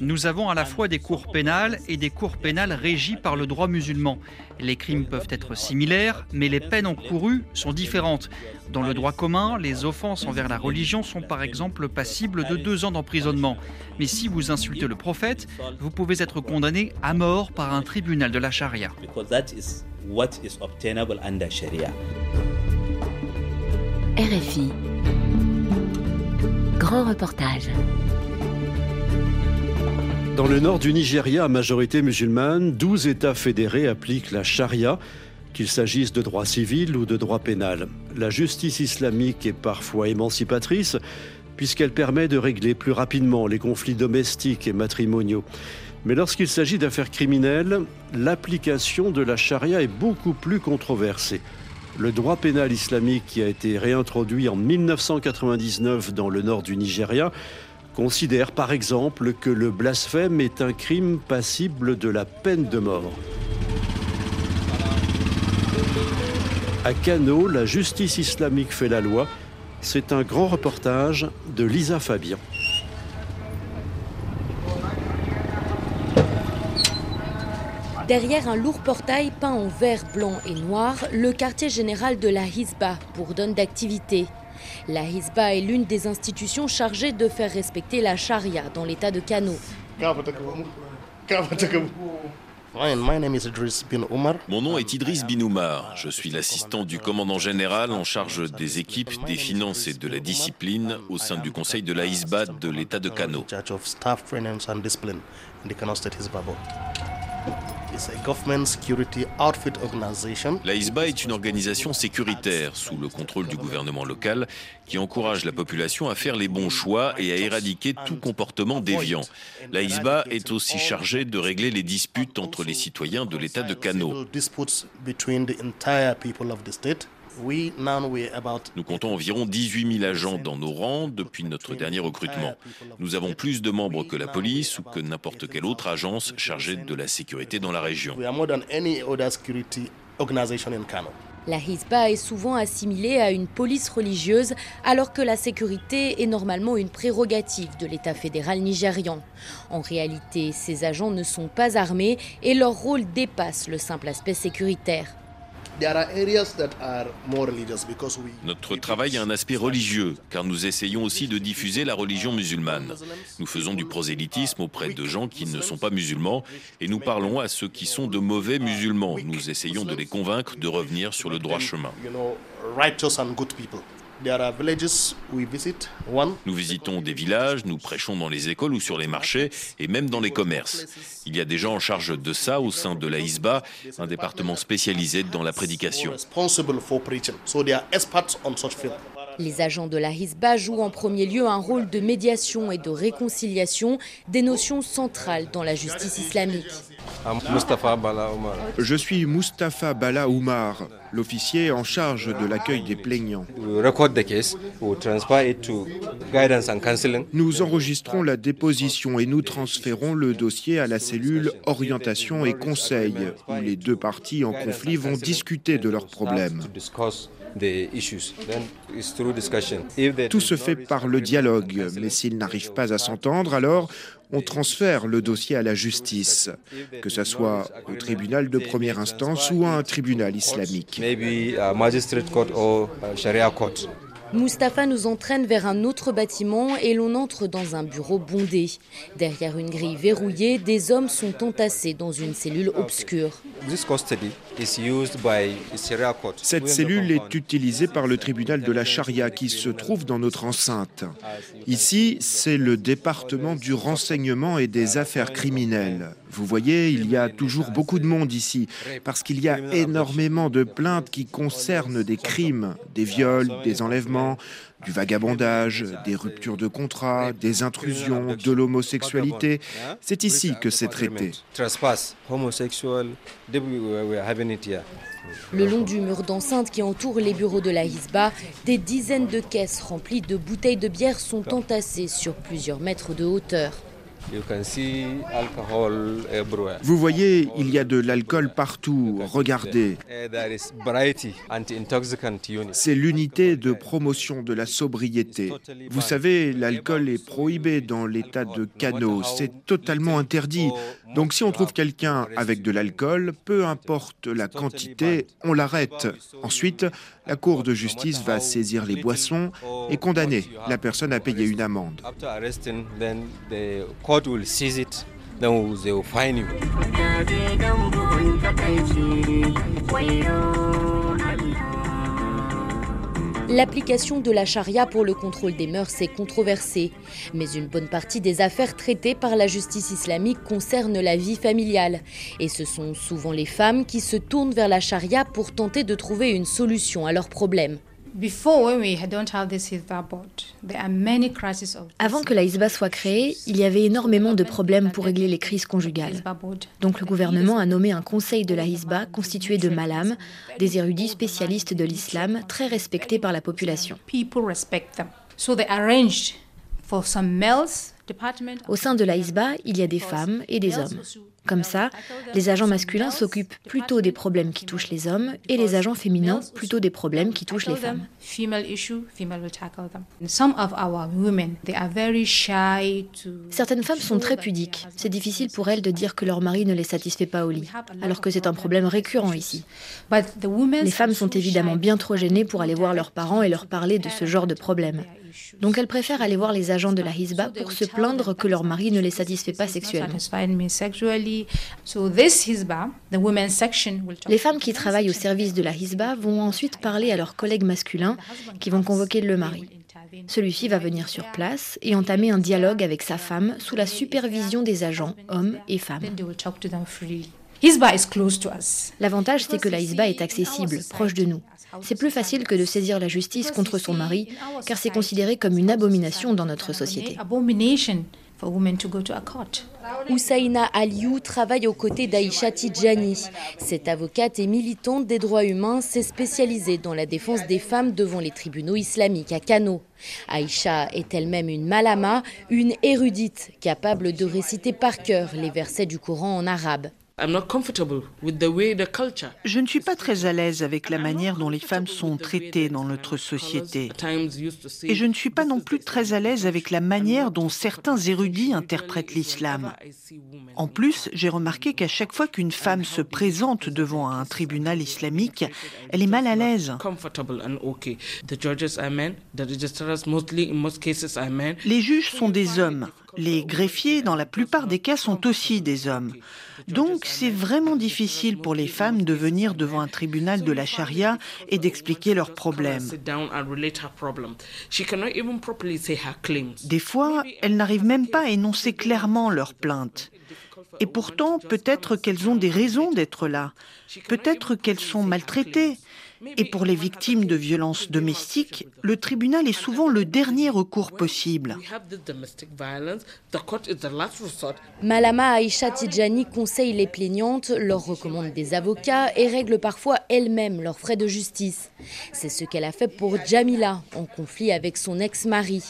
Nous avons à la fois des cours pénales et des cours pénales régies par le droit musulman. Les crimes peuvent être similaires, mais les peines encourues sont différentes. Dans le droit commun, les offenses envers la religion sont par exemple passibles de deux ans d'emprisonnement. Mais si vous insultez le prophète, vous pouvez être condamné à mort par un tribunal de la charia. RFI. Dans le nord du Nigeria, à majorité musulmane, 12 États fédérés appliquent la charia, qu'il s'agisse de droit civil ou de droit pénal. La justice islamique est parfois émancipatrice, puisqu'elle permet de régler plus rapidement les conflits domestiques et matrimoniaux. Mais lorsqu'il s'agit d'affaires criminelles, l'application de la charia est beaucoup plus controversée. Le droit pénal islamique qui a été réintroduit en 1999 dans le nord du Nigeria considère par exemple que le blasphème est un crime passible de la peine de mort. À Kano, la justice islamique fait la loi. C'est un grand reportage de Lisa Fabian. Derrière un lourd portail peint en vert, blanc et noir, le quartier général de la Hisba bourdonne d'activité. La Hisba est l'une des institutions chargées de faire respecter la charia dans l'état de Kano. Mon nom est Idriss Bin Oumar. Je suis l'assistant du commandant général en charge des équipes, des finances et de la discipline au sein du conseil de la Hisba de l'état de Kano. La ISBA est une organisation sécuritaire sous le contrôle du gouvernement local qui encourage la population à faire les bons choix et à éradiquer tout comportement déviant. La ISBA est aussi chargée de régler les disputes entre les citoyens de l'État de Kano. Nous comptons environ 18 000 agents dans nos rangs depuis notre dernier recrutement. Nous avons plus de membres que la police ou que n'importe quelle autre agence chargée de la sécurité dans la région. La Hisba est souvent assimilée à une police religieuse alors que la sécurité est normalement une prérogative de l'État fédéral nigérian. En réalité, ces agents ne sont pas armés et leur rôle dépasse le simple aspect sécuritaire. Notre travail a un aspect religieux, car nous essayons aussi de diffuser la religion musulmane. Nous faisons du prosélytisme auprès de gens qui ne sont pas musulmans, et nous parlons à ceux qui sont de mauvais musulmans. Nous essayons de les convaincre de revenir sur le droit chemin. Nous visitons des villages, nous prêchons dans les écoles ou sur les marchés et même dans les commerces. Il y a des gens en charge de ça au sein de la ISBA, un département spécialisé dans la prédication. Les agents de la Hisba jouent en premier lieu un rôle de médiation et de réconciliation, des notions centrales dans la justice islamique. Je suis Mustapha Bala Oumar, l'officier en charge de l'accueil des plaignants. Nous enregistrons la déposition et nous transférons le dossier à la cellule orientation et conseil, où les deux parties en conflit vont discuter de leurs problèmes. Tout se fait par le dialogue, mais s'ils n'arrivent pas à s'entendre, alors on transfère le dossier à la justice, que ce soit au tribunal de première instance ou à un tribunal islamique. Mustapha nous entraîne vers un autre bâtiment et l'on entre dans un bureau bondé. Derrière une grille verrouillée, des hommes sont entassés dans une cellule obscure. Cette cellule est utilisée par le tribunal de la charia qui se trouve dans notre enceinte. Ici, c'est le département du renseignement et des affaires criminelles. Vous voyez, il y a toujours beaucoup de monde ici, parce qu'il y a énormément de plaintes qui concernent des crimes, des viols, des enlèvements, du vagabondage, des ruptures de contrat, des intrusions, de l'homosexualité. C'est ici que c'est traité. Le long du mur d'enceinte qui entoure les bureaux de la Hisba, des dizaines de caisses remplies de bouteilles de bière sont entassées sur plusieurs mètres de hauteur. Vous voyez, il y a de l'alcool partout. Regardez. C'est l'unité de promotion de la sobriété. Vous savez, l'alcool est prohibé dans l'état de Kano. C'est totalement interdit. Donc si on trouve quelqu'un avec de l'alcool, peu importe la quantité, on l'arrête. Ensuite, la Cour de justice va saisir les boissons et condamner la personne à payer une amende. L'application de la charia pour le contrôle des mœurs est controversée, mais une bonne partie des affaires traitées par la justice islamique concernent la vie familiale, et ce sont souvent les femmes qui se tournent vers la charia pour tenter de trouver une solution à leurs problèmes. Avant que la Hisba soit créée, il y avait énormément de problèmes pour régler les crises conjugales. Donc le gouvernement a nommé un conseil de la Hisba constitué de malams, des érudits spécialistes de l'islam très respectés par la population. Au sein de la Hisba, il y a des femmes et des hommes. Comme ça, les agents masculins s'occupent plutôt des problèmes qui touchent les hommes et les agents féminins plutôt des problèmes qui touchent les femmes. Certaines femmes sont très pudiques. C'est difficile pour elles de dire que leur mari ne les satisfait pas au lit, alors que c'est un problème récurrent ici. Les femmes sont évidemment bien trop gênées pour aller voir leurs parents et leur parler de ce genre de problème. Donc elles préfèrent aller voir les agents de la Hisba pour se plaindre que leur mari ne les satisfait pas sexuellement. Les femmes qui travaillent au service de la Hisba vont ensuite parler à leurs collègues masculins qui vont convoquer le mari. Celui-ci va venir sur place et entamer un dialogue avec sa femme sous la supervision des agents, hommes et femmes. L'avantage, c'est que la Hisba est accessible, proche de nous. C'est plus facile que de saisir la justice contre son mari, car c'est considéré comme une abomination dans notre société. Oussaina Aliou travaille aux côtés d'Aïcha Tidjani. Cette avocate et militante des droits humains s'est spécialisée dans la défense des femmes devant les tribunaux islamiques à Kano. Aïcha est elle-même une malama, une érudite capable de réciter par cœur les versets du Coran en arabe. Je ne suis pas très à l'aise avec la manière dont les femmes sont traitées dans notre société. Et je ne suis pas non plus très à l'aise avec la manière dont certains érudits interprètent l'islam. En plus, j'ai remarqué qu'à chaque fois qu'une femme se présente devant un tribunal islamique, elle est mal à l'aise. Les juges sont des hommes. Les greffiers, dans la plupart des cas, sont aussi des hommes. Donc, c'est vraiment difficile pour les femmes de venir devant un tribunal de la charia et d'expliquer leurs problèmes. Des fois, elles n'arrivent même pas à énoncer clairement leurs plaintes. Et pourtant, peut-être qu'elles ont des raisons d'être là. Peut-être qu'elles sont maltraitées. Et pour les victimes de violences domestiques, le tribunal est souvent le dernier recours possible. Malama Aisha Tidjani conseille les plaignantes, leur recommande des avocats et règle parfois elle-même leurs frais de justice. C'est ce qu'elle a fait pour Jamila, en conflit avec son ex-mari.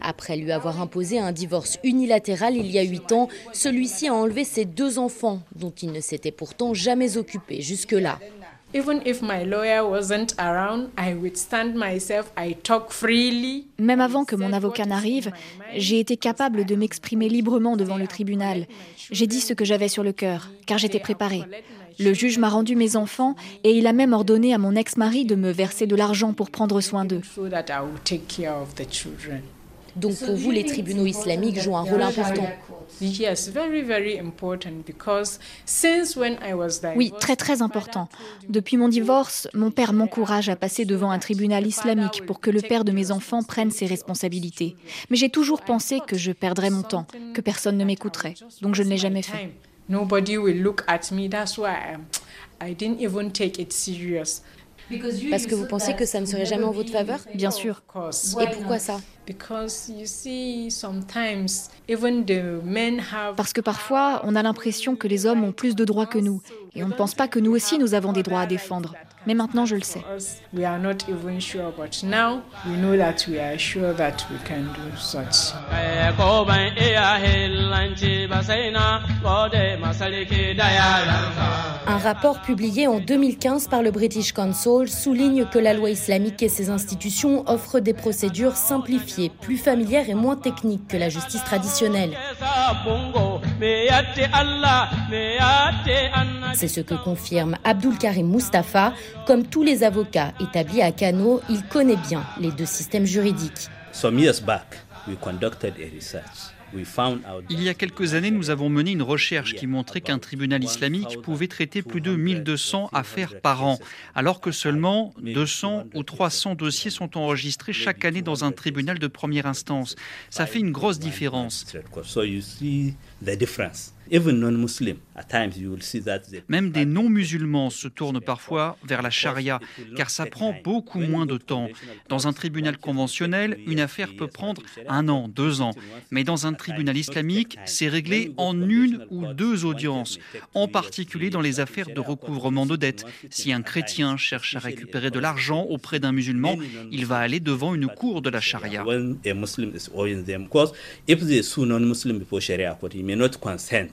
Après lui avoir imposé un divorce unilatéral il y a huit ans, celui-ci a enlevé ses deux enfants, dont il ne s'était pourtant jamais occupé jusque-là. Même avant que mon avocat n'arrive, j'ai été capable de m'exprimer librement devant le tribunal. J'ai dit ce que j'avais sur le cœur, car j'étais préparée. Le juge m'a rendu mes enfants et il a même ordonné à mon ex-mari de me verser de l'argent pour prendre soin d'eux. Donc pour vous, les tribunaux islamiques jouent un rôle important. Oui, très très important. Depuis mon divorce, mon père m'encourage à passer devant un tribunal islamique pour que le père de mes enfants prenne ses responsabilités. Mais j'ai toujours pensé que je perdrais mon temps, que personne ne m'écouterait. Donc je ne l'ai jamais fait. Parce que vous pensez que ça ne serait jamais en votre faveur? Bien sûr. Et pourquoi ça? Parce que parfois, on a l'impression que les hommes ont plus de droits que nous, et on ne pense pas que nous aussi, nous avons des droits à défendre. Mais maintenant, je le sais. Un rapport publié en 2015 par le British Council souligne que la loi islamique et ses institutions offrent des procédures simplifiées, plus familières et moins techniques que la justice traditionnelle. C'est ce que confirme Abdul Karim Mustafa. Comme tous les avocats établis à Kano, il connaît bien les deux systèmes juridiques. Il y a quelques années, nous avons mené une recherche qui montrait qu'un tribunal islamique pouvait traiter plus de 1200 affaires par an, alors que seulement 200 ou 300 dossiers sont enregistrés chaque année dans un tribunal de première instance. Ça fait une grosse différence. Même des non-musulmans se tournent parfois vers la charia, car ça prend beaucoup moins de temps. Dans un tribunal conventionnel, une affaire peut prendre un an, deux ans. Mais dans un tribunal islamique, c'est réglé en une ou deux audiences, en particulier dans les affaires de recouvrement de dettes. Si un chrétien cherche à récupérer de l'argent auprès d'un musulman, il va aller devant une cour de la charia.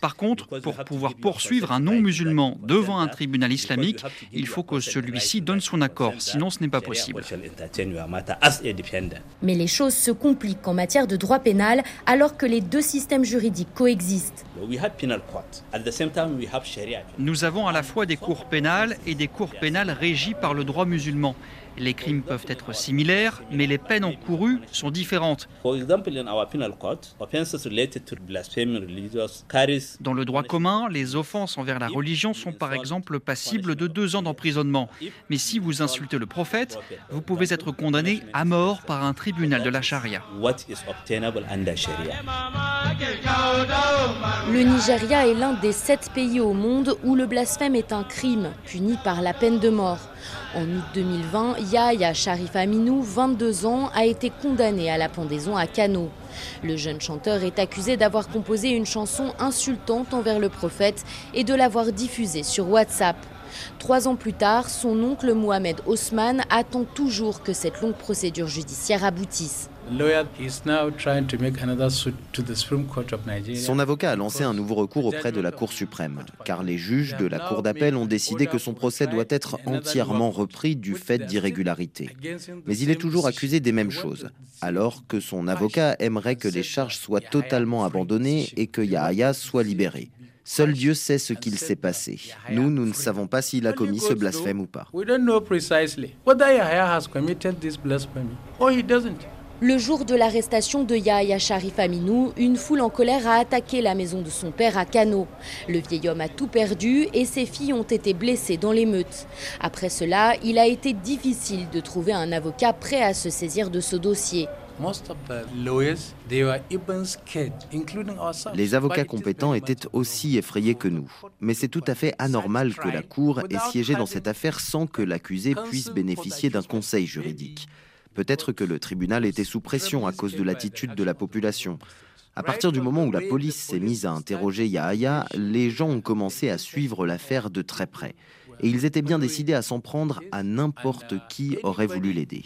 Par contre, pour pouvoir poursuivre un non-musulman devant un tribunal islamique, il faut que celui-ci donne son accord, sinon ce n'est pas possible. Mais les choses se compliquent en matière de droit pénal alors que les deux systèmes juridiques coexistent. Nous avons à la fois des cours pénales et des cours pénales régies par le droit musulman. Les crimes peuvent être similaires, mais les peines encourues sont différentes. Dans le droit commun, les offenses envers la religion sont par exemple passibles de deux ans d'emprisonnement. Mais si vous insultez le prophète, vous pouvez être condamné à mort par un tribunal de la charia. Le Nigeria est l'un des sept pays au monde où le blasphème est un crime puni par la peine de mort. En août 2020, Yahya Sharif Aminou, 22 ans, a été condamné à la pendaison à Kano. Le jeune chanteur est accusé d'avoir composé une chanson insultante envers le prophète et de l'avoir diffusée sur WhatsApp. Trois ans plus tard, son oncle Mohamed Osman attend toujours que cette longue procédure judiciaire aboutisse. Son avocat a lancé un nouveau recours auprès de la Cour suprême, car les juges de la Cour d'appel ont décidé que son procès doit être entièrement repris du fait d'irrégularités. Mais il est toujours accusé des mêmes choses, alors que son avocat aimerait que les charges soient totalement abandonnées et que Yahya soit libéré. Seul Dieu sait ce qu'il s'est passé. Nous, nous ne savons pas s'il a commis ce blasphème ou pas. Le jour de l'arrestation de Yahya Sharif Aminou, une foule en colère a attaqué la maison de son père à Kano. Le vieil homme a tout perdu et ses filles ont été blessées dans l'émeute. Après cela, il a été difficile de trouver un avocat prêt à se saisir de ce dossier. Les avocats compétents étaient aussi effrayés que nous. Mais c'est tout à fait anormal que la Cour ait siégé dans cette affaire sans que l'accusé puisse bénéficier d'un conseil juridique. Peut-être que le tribunal était sous pression à cause de l'attitude de la population. À partir du moment où la police s'est mise à interroger Yahya, les gens ont commencé à suivre l'affaire de très près. Et ils étaient bien décidés à s'en prendre à n'importe qui aurait voulu l'aider.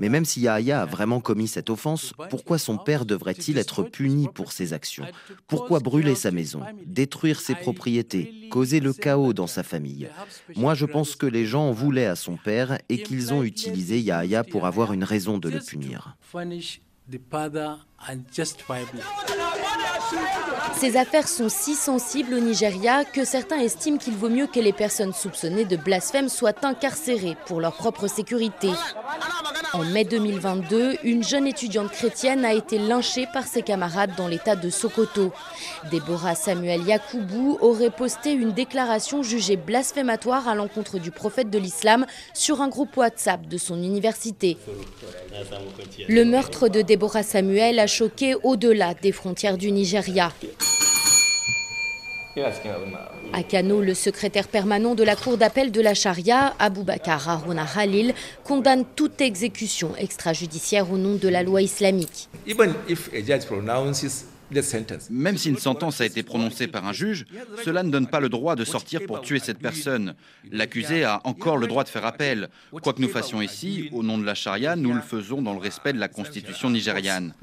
Mais même si Yahya a vraiment commis cette offense, pourquoi son père devrait-il être puni pour ses actions? Pourquoi brûler sa maison, détruire ses propriétés, causer le chaos dans sa famille? Moi, je pense que les gens voulaient à son père et qu'ils ont utilisé Yahya pour avoir une raison de le punir. Ces affaires sont si sensibles au Nigeria que certains estiment qu'il vaut mieux que les personnes soupçonnées de blasphème soient incarcérées pour leur propre sécurité. En mai 2022, une jeune étudiante chrétienne a été lynchée par ses camarades dans l'état de Sokoto. Déborah Samuel Yakoubou aurait posté une déclaration jugée blasphématoire à l'encontre du prophète de l'islam sur un groupe WhatsApp de son université. Le meurtre de Déborah Samuel a choqué au-delà des frontières du Nigeria. À Kano, le secrétaire permanent de la Cour d'appel de la Charia, Aboubakar Haruna Khalil, condamne toute exécution extrajudiciaire au nom de la loi islamique. Même si une sentence a été prononcée par un juge, cela ne donne pas le droit de sortir pour tuer cette personne. L'accusé a encore le droit de faire appel. Quoi que nous fassions ici, au nom de la charia, nous le faisons dans le respect de la constitution nigériane.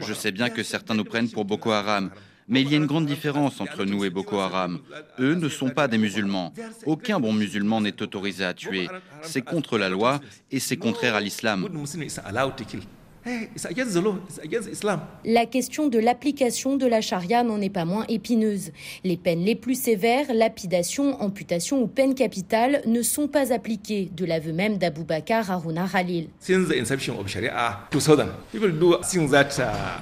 Je sais bien que certains nous prennent pour Boko Haram, mais il y a une grande différence entre nous et Boko Haram. Eux ne sont pas des musulmans. Aucun bon musulman n'est autorisé à tuer. C'est contre la loi et c'est contraire à l'islam. La question de l'application de la charia n'en est pas moins épineuse. Les peines les plus sévères, lapidation, amputation ou peine capitale, ne sont pas appliquées, de l'aveu même d'Abou Bakar Haruna Khalil.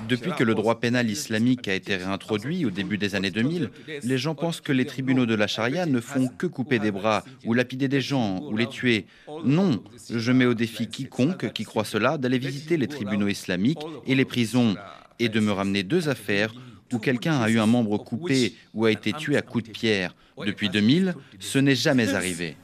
Depuis que le droit pénal islamique a été réintroduit au début des années 2000, les gens pensent que les tribunaux de la charia ne font que couper des bras ou lapider des gens ou les tuer. Non, je mets au défi quiconque qui croit cela d'aller visiter les tribunaux islamiques et les prisons et de me ramener deux affaires où quelqu'un a eu un membre coupé ou a été tué à coups de pierre. Depuis 2000, ce n'est jamais arrivé.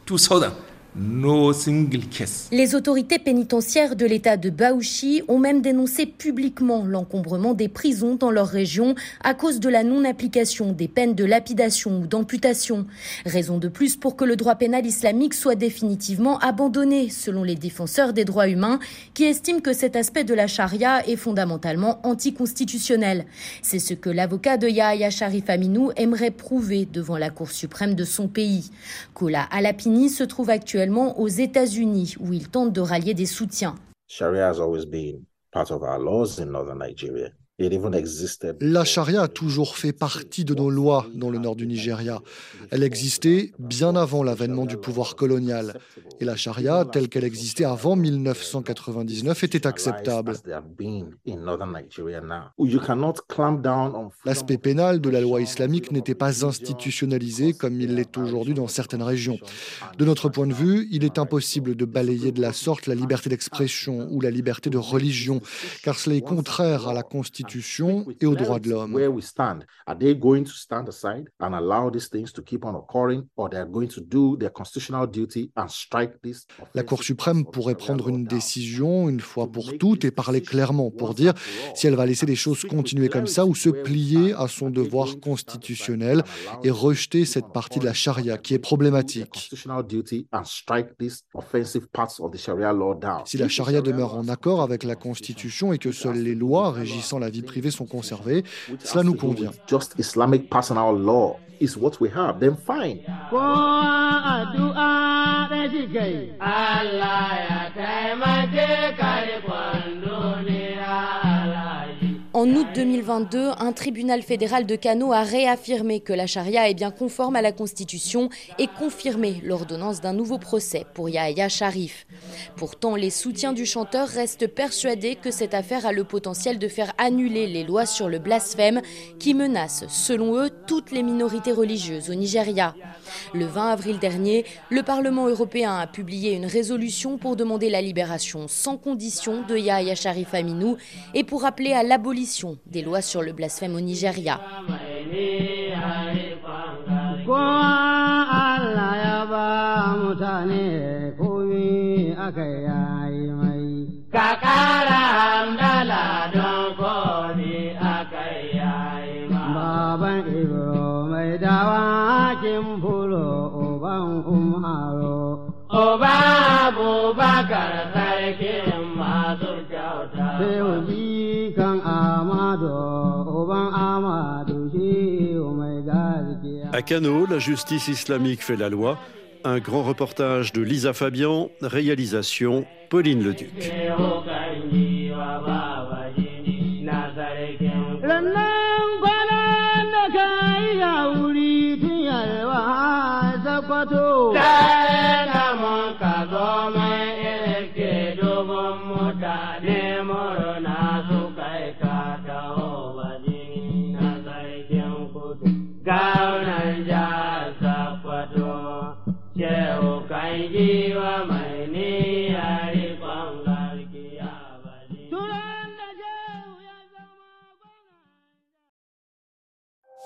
Les autorités pénitentiaires de l'État de Baouchi ont même dénoncé publiquement l'encombrement des prisons dans leur région à cause de la non-application des peines de lapidation ou d'amputation. Raison de plus pour que le droit pénal islamique soit définitivement abandonné, selon les défenseurs des droits humains, qui estiment que cet aspect de la charia est fondamentalement anticonstitutionnel. C'est ce que l'avocat de Yahya Sharif Aminou aimerait prouver devant la Cour suprême de son pays. Kola Alapini se trouve actuellement aux États-Unis où il tente de rallier des soutiens. Sharia has always been part of our laws in northern Nigeria. La charia a toujours fait partie de nos lois dans le nord du Nigeria. Elle existait bien avant l'avènement du pouvoir colonial. Et la charia, telle qu'elle existait avant 1999, était acceptable. L'aspect pénal de la loi islamique n'était pas institutionnalisé comme il l'est aujourd'hui dans certaines régions. De notre point de vue, il est impossible de balayer de la sorte la liberté d'expression ou la liberté de religion, car cela est contraire à la Constitution et aux droits de l'homme. La Cour suprême pourrait prendre une décision une fois pour toutes et parler clairement pour dire si elle va laisser les choses continuer comme ça ou se plier à son devoir constitutionnel et rejeter cette partie de la charia qui est problématique. Si la charia demeure en accord avec la Constitution et que seules les lois régissant la vie privées sont conservées. Cela nous convient. is what we have, then fine. En août 2022, un tribunal fédéral de Kano a réaffirmé que la charia est bien conforme à la Constitution et confirmé l'ordonnance d'un nouveau procès pour Yahya Sharif. Pourtant, les soutiens du chanteur restent persuadés que cette affaire a le potentiel de faire annuler les lois sur le blasphème qui menacent, selon eux, toutes les minorités religieuses au Nigeria. Le 20 avril dernier, le Parlement européen a publié une résolution pour demander la libération sans condition de Yahya Sharif Aminou et pour appeler à l'abolition des lois sur le blasphème au Nigeria. À Kano, la justice islamique fait la loi. Un grand reportage de Lisa Fabian, réalisation Pauline Leduc.